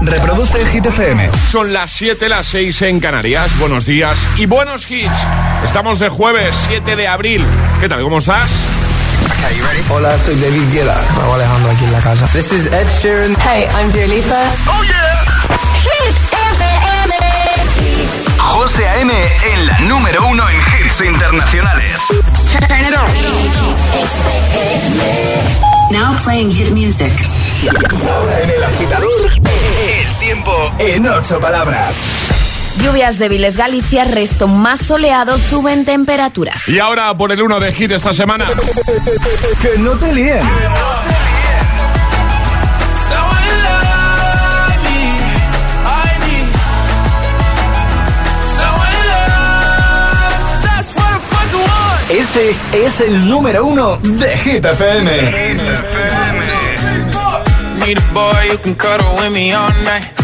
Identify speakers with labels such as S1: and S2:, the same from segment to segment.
S1: Reproduce Hit FM.
S2: Son las 7, las 6 en Canarias. Buenos días y buenos hits. Estamos de jueves 7 de abril. ¿Qué tal? ¿Cómo estás?
S3: Hola, soy David Guetta.
S4: Raúl Alejandro aquí en la casa.
S3: This is Ed Sheeran.
S5: Hey, I'm Dua Lipa.
S2: ¡Oh, yeah!
S5: Hit FM.
S1: José A.M. en la número uno en hits internacionales.
S5: Turn it on. Now playing hit music.
S1: Ahora en el agitador, tiempo en ocho palabras.
S6: Lluvias débiles Galicia, resto más soleado, suben temperaturas.
S2: Y ahora por el 1 de hit esta semana.
S1: Que no te líen. Este es el número uno de Hit FM.
S7: Need a boy you can cuddle with me all night.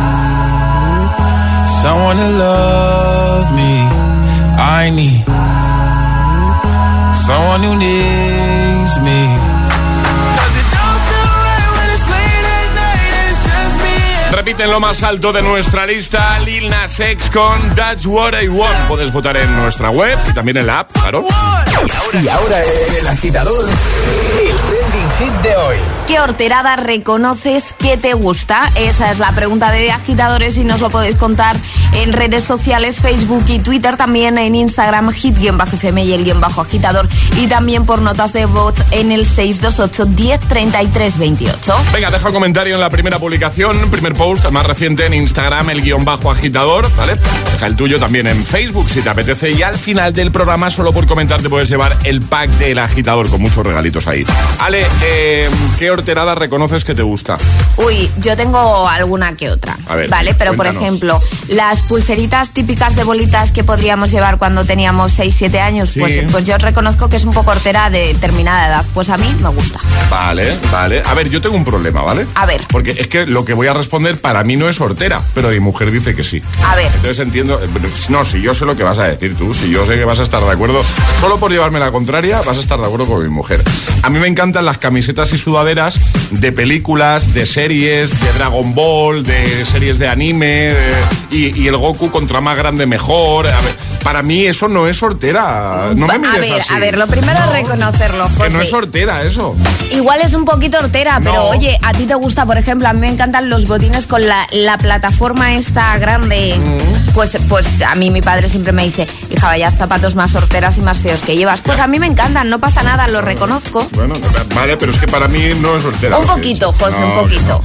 S7: to love me. I need someone who needs me. 'Cause it don't feel right when it's late at night and it's just me and
S2: Repiten lo más alto de nuestra lista, Lil Nas X con That's What I Want. Puedes votar en nuestra web y también en la app, claro.
S1: Y ahora el agitador, el trending hit de hoy.
S6: ¿Qué horterada reconoces que te gusta? Esa es la pregunta de agitadores y nos lo podéis contar en redes sociales, Facebook y Twitter, también en Instagram, hit-fm y el guion bajo agitador y también por notas de voz en el 628 10 28.
S2: Venga, deja un comentario en la primera publicación, primer post, el más reciente en Instagram, el guion bajo agitador, ¿vale? Deja el tuyo también en Facebook si te apetece. Y al final del programa, solo por comentar, te puedes llevar el pack del agitador con muchos regalitos ahí. Ale, eh, ¿qué horterada reconoces que te gusta?
S6: Uy, yo tengo alguna que otra.
S2: A ver,
S6: ¿Vale? Pero por ejemplo, las pulseritas típicas de bolitas que podríamos llevar cuando teníamos 6, 7 años,
S2: Sí.
S6: pues, pues yo reconozco que es un poco hortera de determinada edad. Pues a mí me gusta.
S2: Vale, vale. A ver, yo tengo un problema, ¿vale?
S6: A ver.
S2: Porque es que lo que voy a responder para mí no es hortera, pero mi mujer dice que sí.
S6: A ver.
S2: Entonces entiendo. No, si yo sé lo que vas a decir tú, si yo sé que vas a estar de acuerdo, solo por llevarme la contraria, vas a estar de acuerdo con mi mujer. A mí me encantan las camisetas y sudaderas de películas, de series, de Dragon Ball, de series de anime, de- y, y el Goku contra más grande mejor. A ver, para mí eso no es hortera. No me
S6: a
S2: mires
S6: ver,
S2: así.
S6: a ver, lo primero es reconocerlo,
S2: Que no
S6: José.
S2: es hortera eso.
S6: Igual es un poquito hortera,
S2: No.
S6: pero oye, a ti te gusta, por ejemplo, a mí me encantan los botines con la, la plataforma esta grande.
S2: Mm.
S6: Pues, pues a mí mi padre siempre me dice, hija, vaya zapatos más horteras y más feos que llevas. Pues a mí me encantan, no pasa nada, lo reconozco.
S2: Bueno, vale, pero es que para mí no es hortera.
S6: Un poquito. José, un poquito.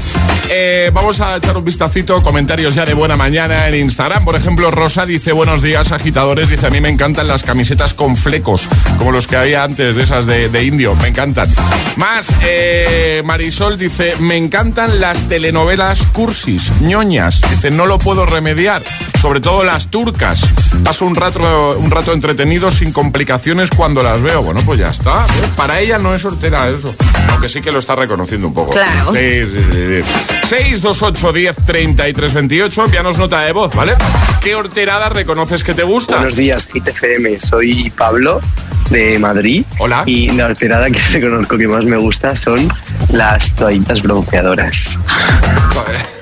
S2: Eh, vamos a echar un vistacito, comentarios ya de buena mañana en Instagram. Por ejemplo, Rosa dice buenos días, agitadores. dice, a mí me encantan las camisetas con flecos, como los que había antes, de esas de, de indio, me encantan. Más, eh, Marisol dice, me encantan las telenovelas cursis, ñoñas. Dice, no lo puedo remediar, sobre todo las turcas. Paso un rato, un rato entretenido sin complicaciones cuando las veo. Bueno, pues ya está. ¿eh? Para ella no es hortera eso, aunque sí que lo está reconociendo un poco.
S6: Claro.
S2: Sí, sí, sí. 628 10 33 28, envíanos nota de voz, ¿vale? ¿Qué horterada reconoces que te gusta?
S4: Buenos días, Hit FM. Soy Pablo de Madrid.
S2: Hola.
S4: Y la horterada que reconozco que más me gusta son las toallitas bronceadoras.
S2: Joder.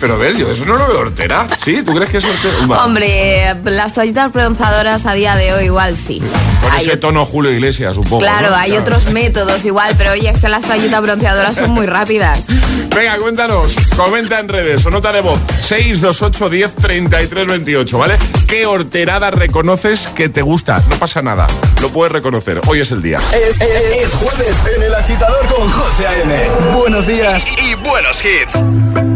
S2: Pero yo eso no lo veo hortera. ¿Sí? ¿Tú crees que es hortera?
S6: Hombre, las toallitas bronceadoras a día de hoy igual sí.
S2: Con
S6: Hay
S2: ese tono Julio Iglesias, un poco.
S6: Claro,
S2: ¿no?
S6: hay otros métodos igual, pero oye, es que las toallitas bronceadoras son muy rápidas.
S2: Venga, cuéntanos, comenta en redes o nota de voz 628 10 33 28, ¿vale? ¿Qué horterada reconoces que te gusta? No pasa nada, lo puedes reconocer. Hoy es el día.
S8: Es, es- es jueves en el agitador con José A.M. Buenos días y, y buenos hits.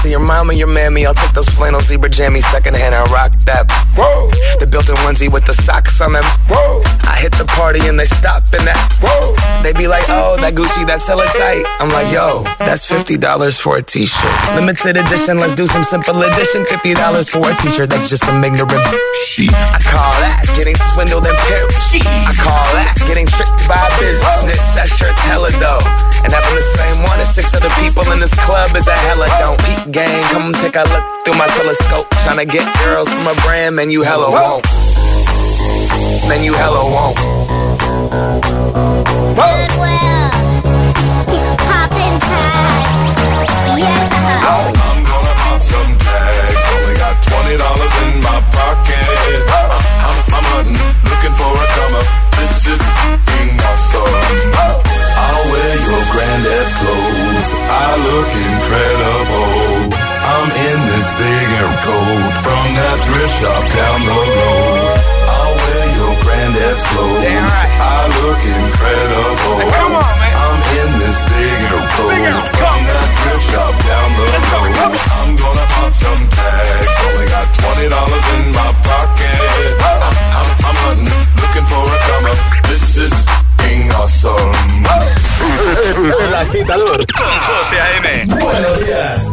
S3: Grandma, your mama, your mammy. I'll take those flannel zebra jammies secondhand and rock that. Whoa. The built-in onesie with the socks on them. Whoa. I hit the party and they stop in that. Whoa. They be like, oh, that Gucci, that's hella tight. I'm like, yo, that's $50 for a t-shirt. Limited edition, let's do some simple edition. $50 for a t-shirt, that's just some ignorant. I call that getting swindled and pimped. I call that getting tricked by business. That shirt's hella dope. And having the same one as six other people in this club is a hella don't. Peep gang, come take a look through my telescope. Tryna get girls from a brand, man, you hella won't. Man, you hella won't.
S9: Goodwill. Poppin' tags. Yeah.
S10: I'm gonna pop some tags. Only got twenty dollars in my pocket. I'm, I'm, I'm hunting, looking for a come up. This is being awesome. I'll wear your granddad's clothes. I look incredible. I'm in this big air coat from that thrift shop down the road. I'll wear your granddad's clothes.
S3: Damn right.
S10: I look incredible.
S3: come on, man.
S10: I'm in this big
S3: Big air
S10: from that thrift shop down the
S3: Let's
S10: road. I'm gonna pop some tags. Only got twenty dollars in my pocket. I'm, I'm, I'm hunting, looking for a come up. This is being awesome.
S1: El agitador con José A.M. Buenos días.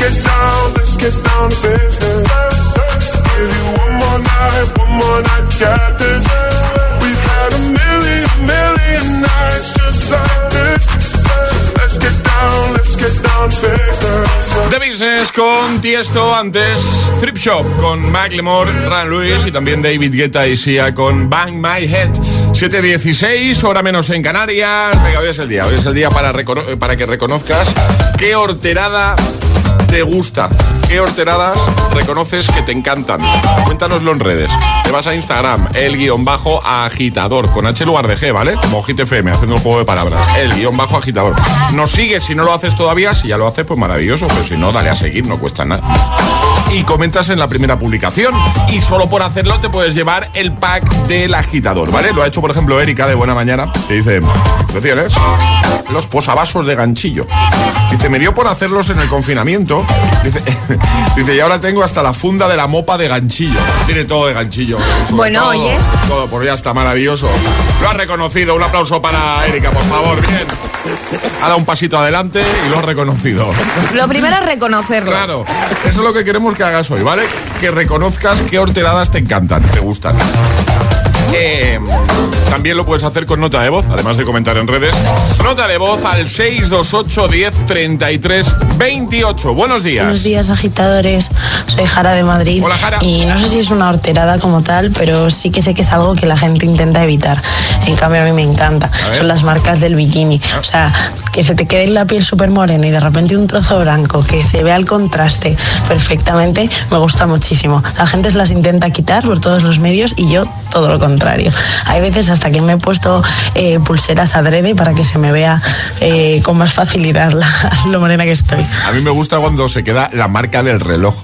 S10: Get business. You.
S2: The Business con Tiesto antes, Thrift Shop con Macklemore, Ran Lewis y también David Guetta y Sia con Bang My Head. 7.16, hora menos en Canarias. Venga, hoy es el día. Hoy es el día para, para que reconozcas qué horterada te gusta. ¿Qué horteradas reconoces que te encantan? Cuéntanoslo en redes. Te vas a Instagram, el guion bajo agitador, con H lugar de G, ¿vale? Como Hit FM, haciendo el juego de palabras. El guion bajo agitador. Nos sigues si no lo haces todavía. Si ya lo haces, pues maravilloso. Pero si no, dale a seguir, no cuesta nada y comentas en la primera publicación. Y solo por hacerlo te puedes llevar el pack del agitador, ¿vale? Lo ha hecho, por ejemplo, Erika de Buena Mañana, que dice, ¿eh? Los posavasos de ganchillo. Dice, me dio por hacerlos en el confinamiento. Dice, dice, y ahora tengo hasta la funda de la mopa de ganchillo. Tiene todo de ganchillo.
S6: Bueno,
S2: todo,
S6: oye.
S2: Todo, pues ya está maravilloso. Lo ha reconocido. Un aplauso para Erika, por favor. Bien. Ha dado un pasito adelante y lo ha reconocido.
S6: Lo primero es reconocerlo.
S2: Claro, eso es lo que queremos que hagas hoy, ¿vale? Que reconozcas qué horteradas te encantan, te gustan. Eh, también lo puedes hacer con nota de voz, además de comentar en redes. Nota de voz al 628 10 33 28. Buenos días.
S11: Buenos días, agitadores. Soy Jara de Madrid.
S2: Hola, Jara.
S11: Y no sé si es una horterada como tal, pero sí que sé que es algo que la gente intenta evitar. En cambio, a mí me encanta. Son las marcas del bikini. O sea, que se te quede la piel súper morena y de repente un trozo blanco, que se vea el contraste perfectamente, me gusta muchísimo. La gente se las intenta quitar por todos los medios y yo todo lo contrario. Hay veces hasta que me he puesto eh, pulseras adrede para que se me vea eh, con más facilidad la- lo morena que estoy.
S2: A mí me gusta cuando se queda la marca del reloj.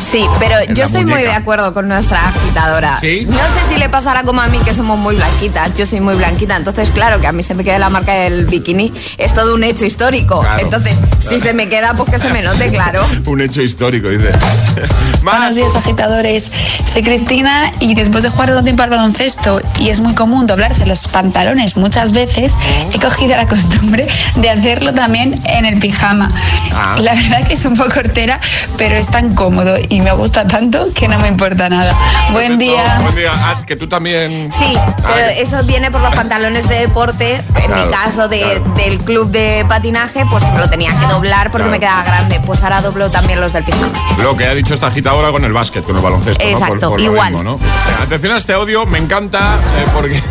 S6: Sí, pero
S2: En
S6: yo estoy muy de acuerdo con nuestra agitadora.
S2: ¿Sí?
S6: No sé si le pasará como a mí, que somos muy blanquitas. Yo soy muy blanquita. Entonces, claro, que a mí se me quede la marca del bikini es todo un hecho histórico.
S2: Claro.
S6: Entonces, si se me queda, pues que se me note, claro.
S2: Un hecho histórico, dice. Más.
S12: Buenos días, agitadores. Soy Cristina y después de jugar todo el tiempo al baloncesto y es muy común doblarse los pantalones muchas veces, he cogido la costumbre de hacerlo también en el pijama.
S2: Ah.
S12: La verdad que es un poco hortera, pero es tan cómodo y me gusta tanto que no me importa nada. Buen día.
S2: Buen día. Ah, que tú también.
S6: Sí, pero eso viene por los pantalones de deporte. En
S2: Claro,
S6: mi caso de-
S2: claro.
S6: del club de patinaje, pues que me lo tenía que doblar porque
S2: Claro.
S6: me quedaba grande. Pues ahora doblo también los del pijama.
S2: Lo que ha dicho esta agitadora con el básquet, con el baloncesto, ¿no?
S6: Exacto,
S2: lo
S6: igual.
S2: mismo, ¿no? Atención a este audio, me encanta eh, porque,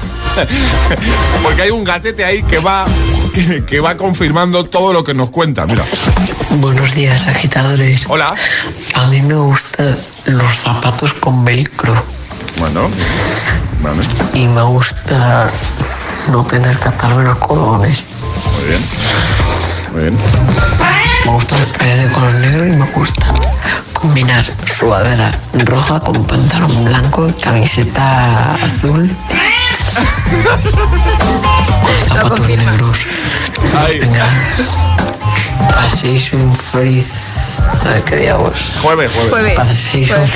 S2: porque hay un gatete ahí que va, que, que va confirmando todo lo que nos cuenta. Mira,
S11: Buenos días, agitadores.
S2: hola.
S11: A mí me gustan los zapatos con velcro
S2: Bueno, vale,
S11: y me gusta no tener que atarme los cordones.
S2: muy bien. Muy bien.
S11: Me gusta el spray de color negro y me gusta combinar sudadera roja con pantalón blanco camiseta azul zapatos
S6: confirma.
S11: negros.
S2: Ay.
S11: Venga, paséis un feliz... A ver, ¿Qué día vos?
S2: Jueves, jueves.
S6: Jueves,
S11: Paséis un
S6: jueves,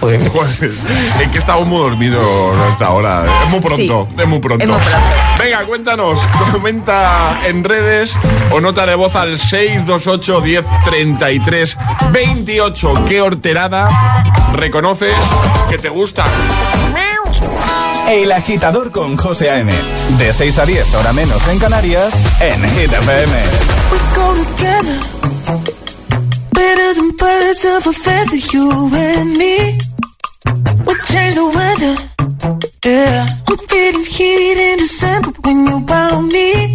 S6: por
S11: feliz jueves.
S2: Jueves. Es que estamos muy dormidos hasta ahora. Es muy pronto,
S6: Sí,
S2: es muy pronto.
S6: es muy pronto.
S2: Venga, cuéntanos, comenta en redes o nota de voz al 628 10 33 28. ¿Qué horterada reconoces que te gusta?
S1: El agitador con José A.M. De 6 a 10, hora menos en Canarias, en Hit FM.
S9: We go together. Better than birds of a feather, you and me. We change the weather. Yeah. I'm feeling heat in December when you found me.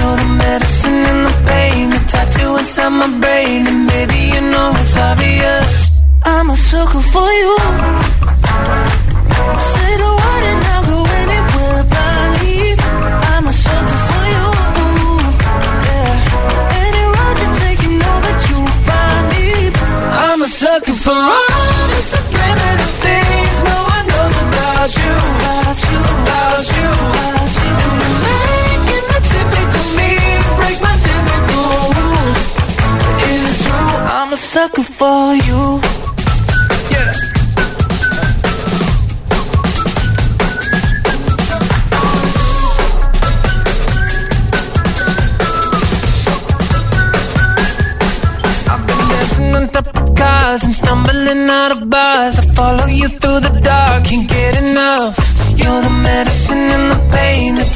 S13: You're the medicine and the pain, the tattoo inside my brain, and maybe you know it's obvious. I'm a sucker for you.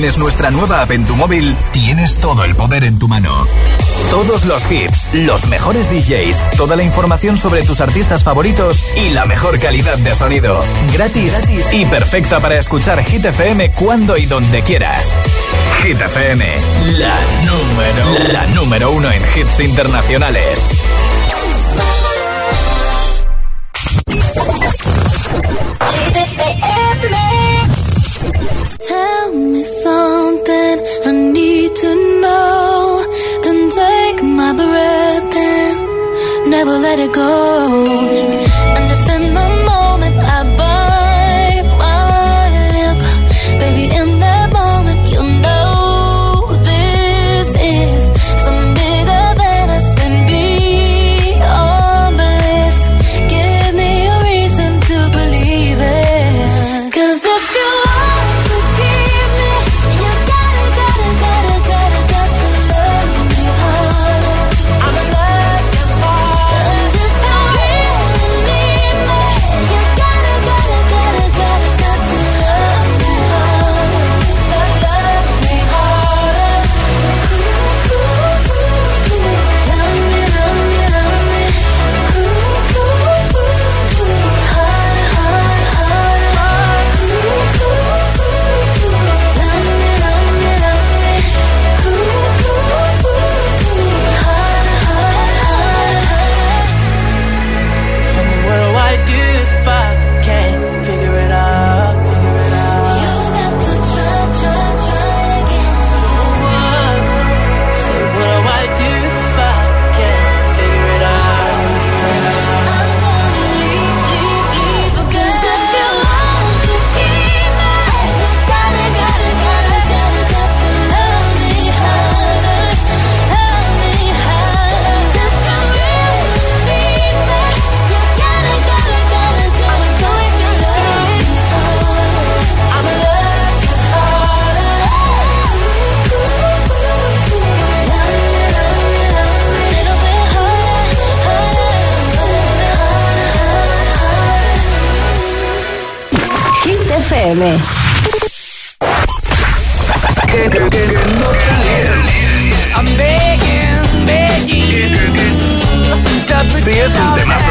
S1: Tienes nuestra nueva app en tu móvil, tienes todo el poder en tu mano. Todos los hits, los mejores DJs, toda la información sobre tus artistas favoritos y la mejor calidad de sonido. Gratis, gratis y perfecta para escuchar Hit FM cuando y donde quieras. Hit FM, la número, la número uno en hits internacionales.
S8: Let it go.
S6: FM.
S13: I'm begging, begging you to
S1: Sí, es un temazo.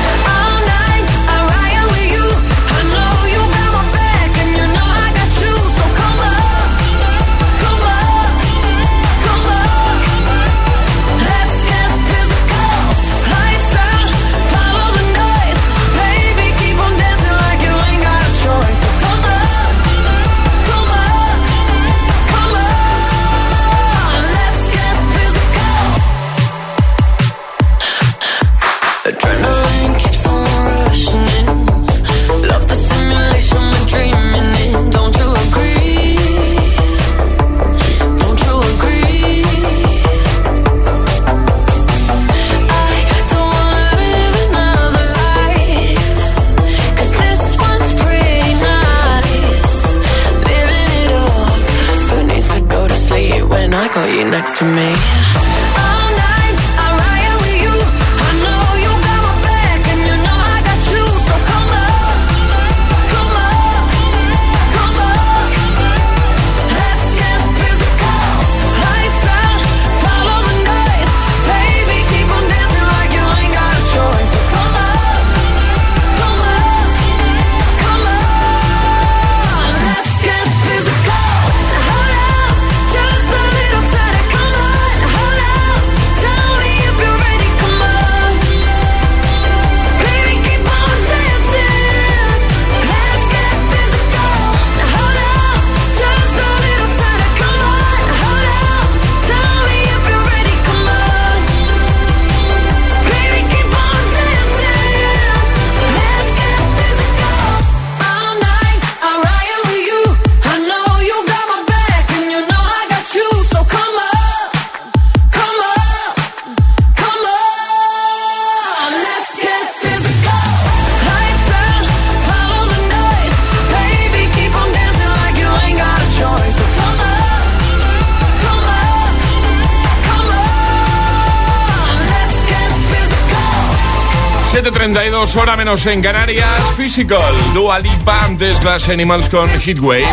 S2: En Canarias. Physical, Dua Lipa, antes Glass Animals con Heatwaves.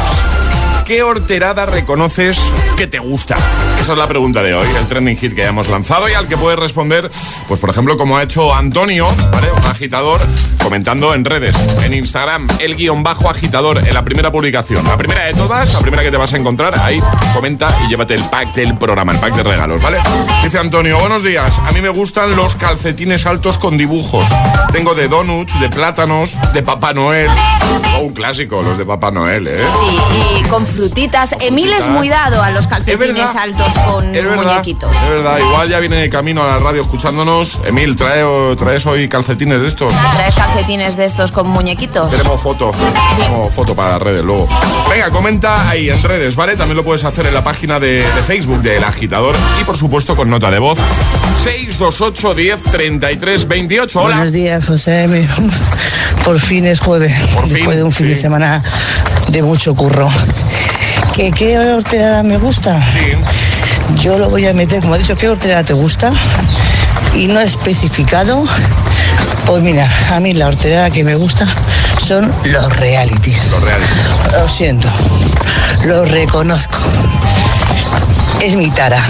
S2: ¿Qué horterada reconoces que te gusta? Esa es la pregunta de hoy, el trending hit que hemos lanzado y al que puedes responder, pues por ejemplo, como ha hecho Antonio. Un agitador, comentando en redes, en Instagram, el guion bajo agitador, en la primera publicación. La primera de todas, la primera que te vas a encontrar, ahí comenta y llévate el pack del programa, el pack de regalos, ¿vale? Dice Antonio, buenos días, a mí me gustan los calcetines altos con dibujos. Tengo de donuts, de plátanos, de Papá Noel. Oh, un clásico, los de Papá Noel, ¿eh?
S6: Sí, y con frutitas. Emil es muy dado a los calcetines altos con
S2: Es verdad,
S6: muñequitos.
S2: es verdad, igual ya viene de camino a la radio escuchándonos. Emil, trae, traes hoy calcetines de estos.
S6: ¿Traes calcetines de estos con muñequitos?
S2: Tenemos foto, tenemos foto para las redes luego. Venga, comenta ahí en redes, ¿vale? También lo puedes hacer en la página de, de Facebook del Agitador y por supuesto con nota de voz. 628 10 33 28. Hola.
S14: Buenos días, José M. Por fin es jueves. Después de un fin de semana de mucho curro. ¿Qué, qué horterada me gusta? Yo lo voy a meter, como ha dicho, ¿qué horterada te gusta? Y no especificado. Pues mira, a mí la horterada que me gusta son los realities.
S2: Los realities.
S14: Lo siento. Lo reconozco. Es mi tara.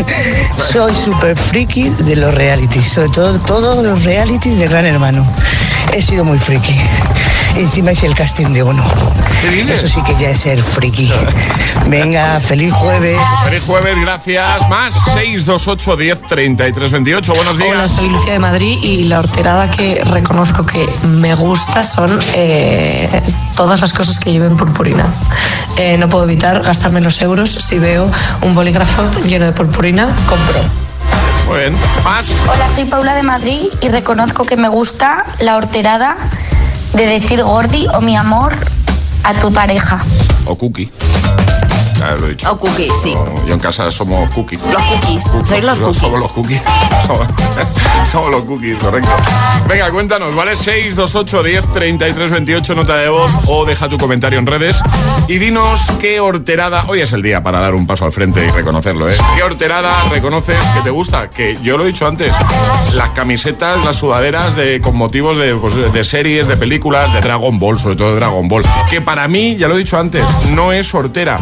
S14: Soy súper friki de los realities, sobre todo todos los realities de Gran Hermano. He sido muy friki. Encima hice el casting de uno. Eso sí que ya es ser friki. Venga, feliz jueves.
S2: Feliz jueves, gracias. Más 628 10 33 28. Buenos días.
S15: Hola, soy Lucia de Madrid y la horterada que reconozco que me gusta son eh, todas las cosas que lleven purpurina. Eh, no puedo evitar gastarme los euros. Si veo un bolígrafo lleno de purpurina, compro.
S2: Muy bien. Más.
S16: Hola, soy Paula de Madrid y reconozco que me gusta la horterada de decir Gordi o mi amor a tu pareja.
S2: O cookie. Lo he dicho.
S6: O cookie, sí.
S2: Yo en casa somos cookies.
S6: Los cookies. Sois los cookies.
S2: Somos los cookies. Somos, somos los cookies, correcto. Venga, cuéntanos, ¿vale? 628 10 33 28, nota de voz o deja tu comentario en redes. Y dinos qué horterada. Hoy es el día para dar un paso al frente y reconocerlo, ¿eh? ¿Qué horterada reconoces que te gusta? Que yo lo he dicho antes. Las camisetas, las sudaderas de, con motivos de, pues, de series, de películas, de Dragon Ball, sobre todo de Dragon Ball. Que para mí, ya lo he dicho antes, no es hortera.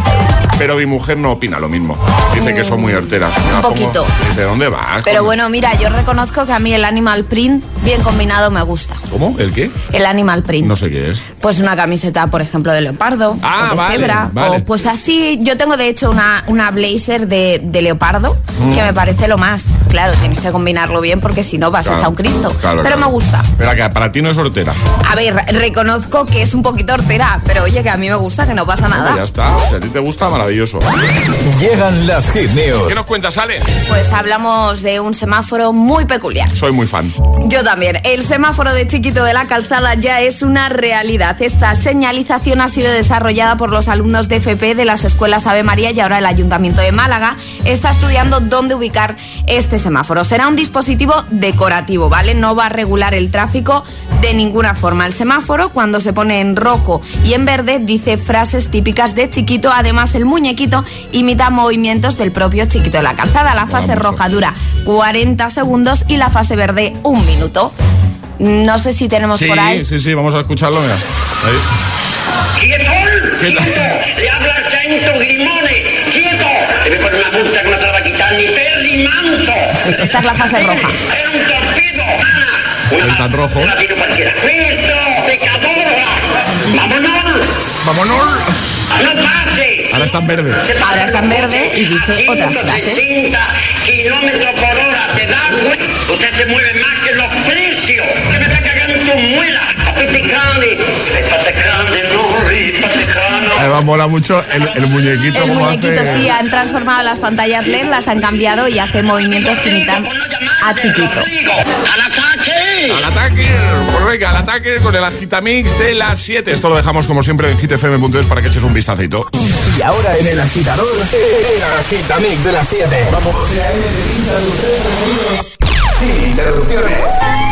S2: Pero mi mujer no opina lo mismo. Dice que son muy horteras.
S6: Un
S2: pongo-
S6: poquito.
S2: Dice, ¿dónde vas?
S6: Pero bueno, mira, yo reconozco que a mí el animal print bien combinado me gusta.
S2: ¿Cómo? ¿El qué?
S6: El animal print.
S2: No sé qué es.
S6: Pues una camiseta, por ejemplo, de leopardo.
S2: Ah,
S6: o de
S2: vale,
S6: cebra.
S2: vale.
S6: O pues así, yo tengo de hecho una, una blazer de, de leopardo
S2: Mm.
S6: que me parece lo más. Claro, tienes que combinarlo bien porque si no vas
S2: Claro,
S6: hecha un Cristo.
S2: claro,
S6: pero
S2: claro.
S6: me gusta.
S2: Pero que para ti no es hortera.
S6: A ver, reconozco que es un poquito hortera, pero oye, que a mí me gusta, que no pasa nada.
S2: ya está. Si a ti te gusta, maravilloso.
S1: Llegan las hit news.
S2: ¿Qué nos cuentas, Ale?
S6: Pues hablamos de un semáforo muy peculiar.
S2: Soy muy fan.
S6: Yo también. El semáforo de chiquito de la calzada ya es una realidad. Esta señalización ha sido desarrollada por los alumnos de FP de las escuelas Ave María y ahora el Ayuntamiento de Málaga está estudiando dónde ubicar este semáforo. Será un dispositivo decorativo, ¿vale? No va a regular el tráfico de ninguna forma. El semáforo, cuando se pone en rojo y en verde, dice frases típicas de chiquito. Además, el muñequito imita movimientos del propio Chiquito de la Calzada. La fase roja dura 40 segundos y la fase verde un minuto. No sé si tenemos
S2: Sí,
S6: por ahí.
S2: sí, sí, vamos a escucharlo, mira. Ahí.
S17: ¡Quieto! ¡Quieto! Le habla el Sainto Grimone. ¡Quieto! Debe poner una multa que no te la va a quitar ni Perry Manso.
S6: Esta es la fase roja.
S17: Era un torpedo. Ana.
S2: Está en rojo.
S17: Una vino cualquiera. ¡Pecadora! ¡Vámonos!
S2: ¡Vámonos!
S17: ¡No pase!
S2: Ahora está en verde.
S6: Ahora está en verde y dice otras frases.
S17: 160 kilómetros por hora, ¿te das cuenta? Usted se mueve más que los precios. Usted me está cagando en tu muela. Picante. No.
S2: Además mola mucho el, el muñequito.
S6: El muñequito
S2: hace-
S6: sí han transformado las pantallas LED, las han cambiado y hace movimientos que imitan a Chiquito.
S17: ¡Al ataque!
S2: ¡Al ataque! Pues venga, al ataque con el agitamix de las 7. Esto lo dejamos como siempre en hitfm.es para que eches un vistacito.
S1: Y ahora en el agitador, el agitamix de las 7. Vamos. Sin interrupciones.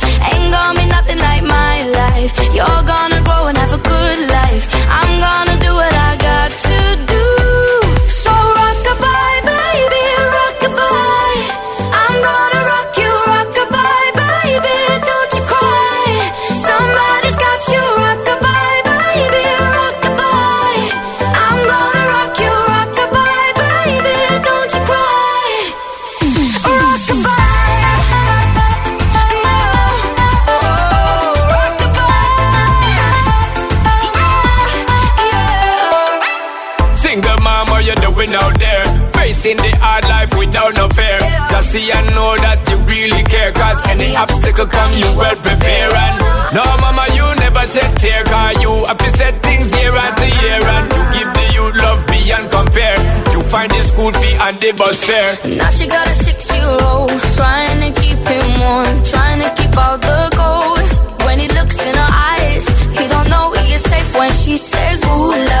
S8: ain't gonna be nothing like my life. You're gonna grow and have a good life.
S7: See and know that you really care. Cause any obstacle come, you well prepare. And no, mama, you never shed tear. Cause you have to set things year after year. And you give the youth love beyond compare. You find the school fee and the bus fare.
S8: Now she got a six-year-old trying to keep him warm, trying to keep out the cold. When he looks in her eyes, he don't know he is safe when she says, "Ooh, love,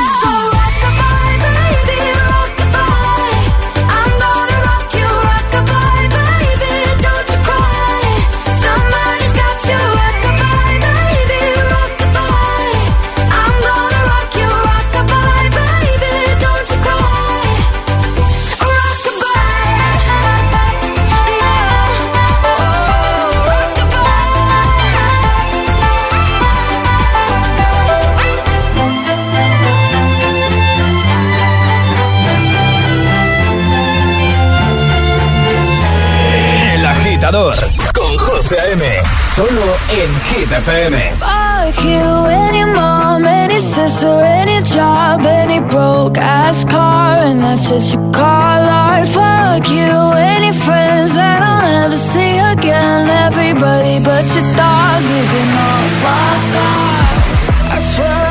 S1: En Hit FM.
S9: Fuck you, any mom, any sister, any job, any broke ass car, and that's what you call art. Fuck you, any friends that I'll never see again. Everybody but your dog, you can all fuck off. I swear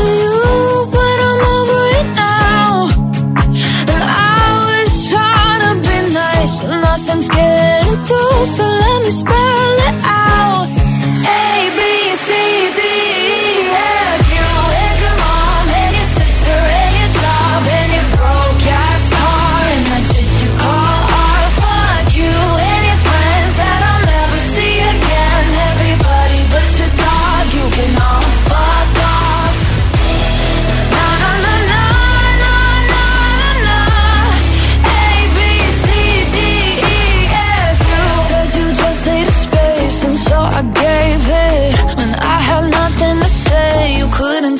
S9: So let me spell it out. A B C D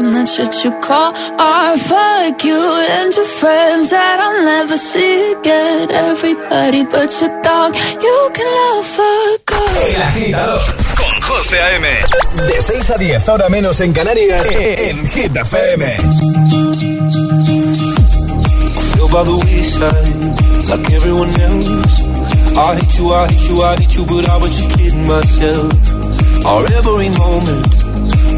S9: and that shit you call art. Fuck you and your friends that I'll never see again. Everybody but your dog, you can love fuck
S1: El agitador con José A.M. De 6 a 10, ahora menos en Canarias, en Hit FM.
S13: feel by the wayside like everyone else. I hate you, I hate you, I hate you, but I was just kidding myself. Our every moment,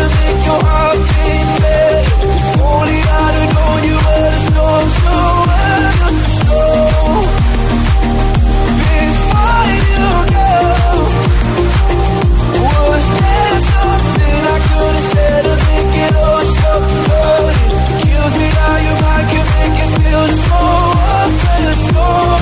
S13: to make your heart beat better. If only I'd have known you were the storm to weather. Before you go, was there something I could have said to make it all stop hurting? Kills me how make it feel so unfair.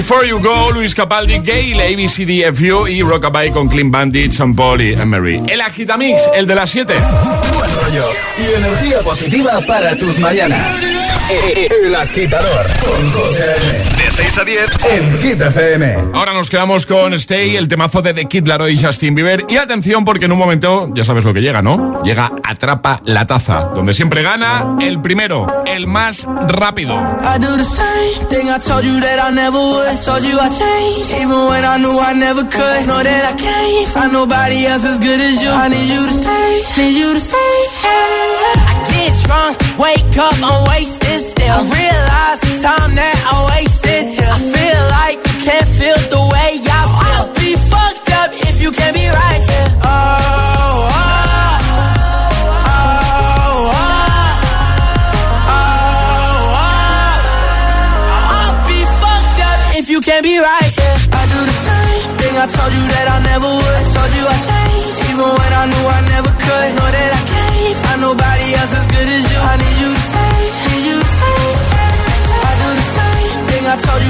S2: Before You Go, Luis Capaldi, Gale, ABCDFU y Rockabye con Clean Bandit, Sean Paul y Emery. El Agitamix, el de las 7.
S1: Buen rollo y energía positiva para tus mañanas. El agitador con José A.M. De 6 a 10 en Hit FM.
S2: Ahora nos quedamos con Stay, el temazo de The Kid Laroi y Justin Bieber. Y atención, porque en un momento, ya sabes lo que llega, ¿no? Llega Atrapa la Taza, donde siempre gana el primero, el más rápido.
S13: I do the same thing I told you that I never would. Told you I changed, even when I knew I never could. Know that I can't find nobody else as good as you. I need you to stay, need you to stay. I get drunk, wake up, I'm wasted still. I realize the time that I wasted here. I feel like you can't feel the way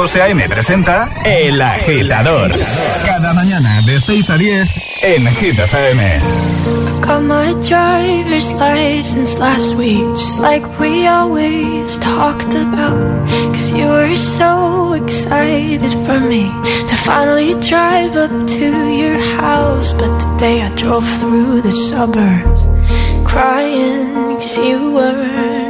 S1: José A.M. presenta El Agitador. Cada mañana de 6 a 10 en Hit FM.
S18: Got my driver's license last week, just like we always talked about. Cause you were so excited for me to finally drive up to your house. But today I drove through the suburbs, crying cause you weren't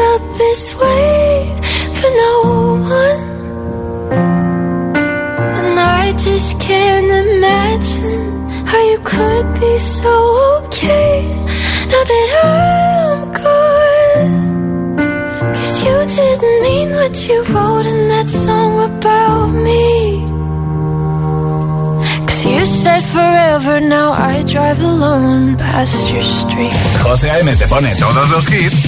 S8: up this way for no one. And I just can't imagine how you could be so okay now that I'm gone. Cause you didn't mean what you wrote in that song about me. You said forever, now I drive alone past your street.
S1: José A.M. te pone todos los hits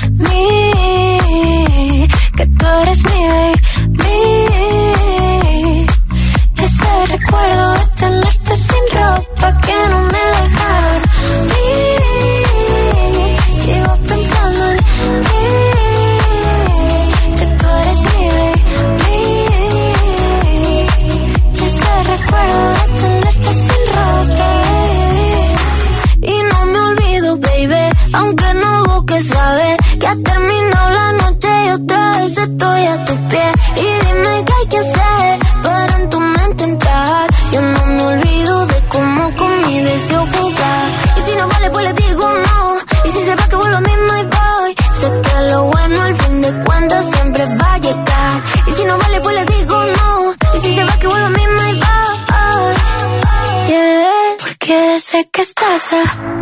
S8: me breakfast tasse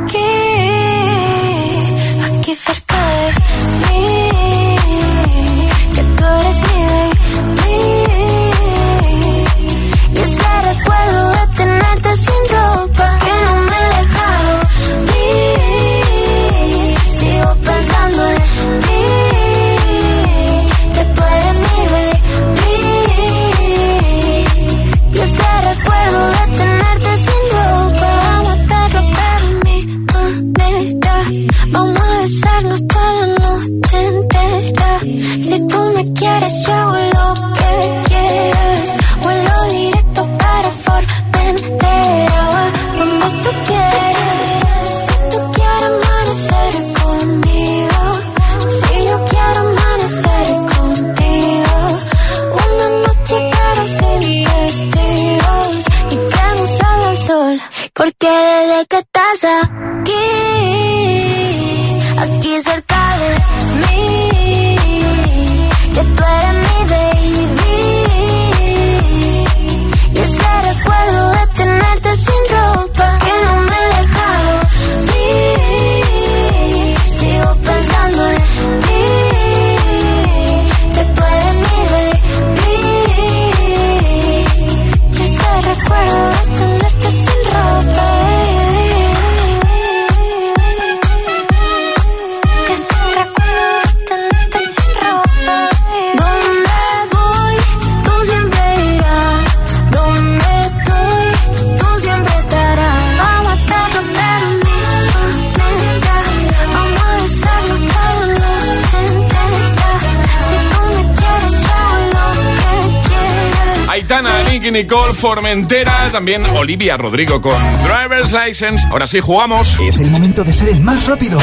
S2: Nicky Nicole, Formentera, también Olivia Rodrigo con Driver's License. Ahora sí, jugamos.
S1: Es el momento de ser el más rápido.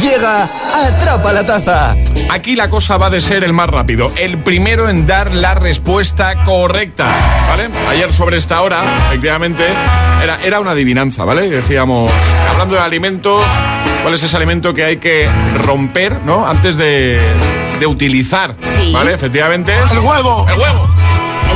S1: Llega Atrapa la Taza.
S2: Aquí la cosa va de ser el más rápido, el primero en dar la respuesta correcta, ¿vale? Ayer sobre esta hora, efectivamente, era, era una adivinanza, ¿vale? Decíamos, hablando de alimentos, ¿cuál es ese alimento que hay que romper, ¿no? Antes de, de utilizar,
S6: Sí.
S2: ¿vale? Efectivamente.
S6: El huevo.
S2: El huevo.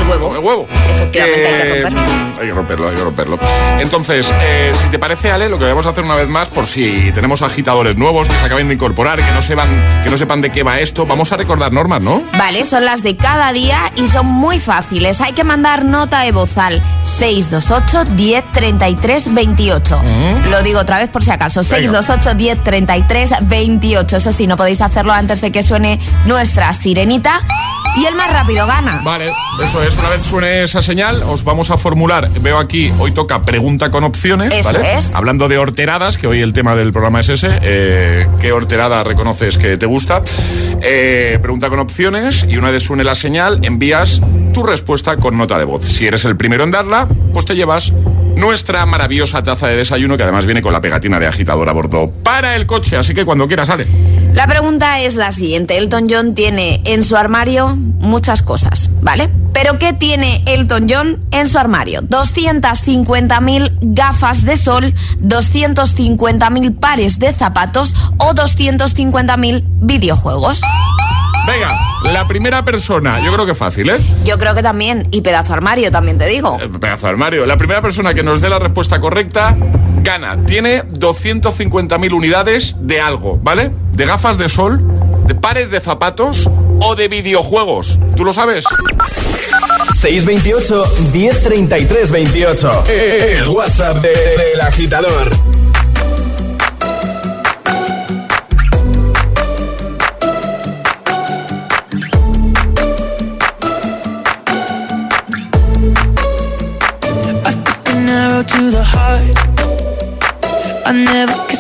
S6: Huevo.
S2: El huevo.
S6: Efectivamente, hay que romperlo.
S2: Hay que romperlo, hay que romperlo. Entonces, eh, si te parece, Ale, lo que vamos a hacer una vez más, por si tenemos agitadores nuevos que se acaben de incorporar, que no sepan, que no sepan de qué va esto, vamos a recordar normas, ¿no?
S6: Vale, son las de cada día y son muy fáciles. Hay que mandar nota de voz al 628 10 33 28. Lo digo otra vez por si acaso.
S2: Venga.
S6: 628 10 33 28. Eso sí, no podéis hacerlo antes de que suene nuestra sirenita. Y el más rápido gana.
S2: Vale, eso es. Una vez suene esa señal, os vamos a formular. Veo aquí, hoy toca pregunta con opciones.
S6: Eso
S2: ¿vale?
S6: es.
S2: Hablando de horteradas, que hoy el tema del programa es ese. eh, ¿Qué horterada reconoces que te gusta? Eh, pregunta con opciones y una vez suene la señal, envías tu respuesta con nota de voz. Si eres el primero en darla, pues te llevas nuestra maravillosa taza de desayuno que además viene con la pegatina de agitador a bordo para el coche. Así que cuando quieras, sale.
S6: La pregunta es la siguiente. Elton John tiene en su armario muchas cosas, ¿vale? Pero ¿qué tiene Elton John en su armario? 250.000 gafas de sol, 250.000 pares de zapatos o 250.000 videojuegos.
S2: Venga, la primera persona, yo creo que fácil, ¿eh?
S6: Yo creo que también, y pedazo armario, también te digo.
S2: Eh, Pedazo de armario. La primera persona que nos dé la respuesta correcta gana. Tiene 250.000 unidades de algo, ¿vale? De gafas de sol, de pares de zapatos o de videojuegos. ¿Tú lo sabes?
S1: 628 1033 28. El WhatsApp de- del agitador.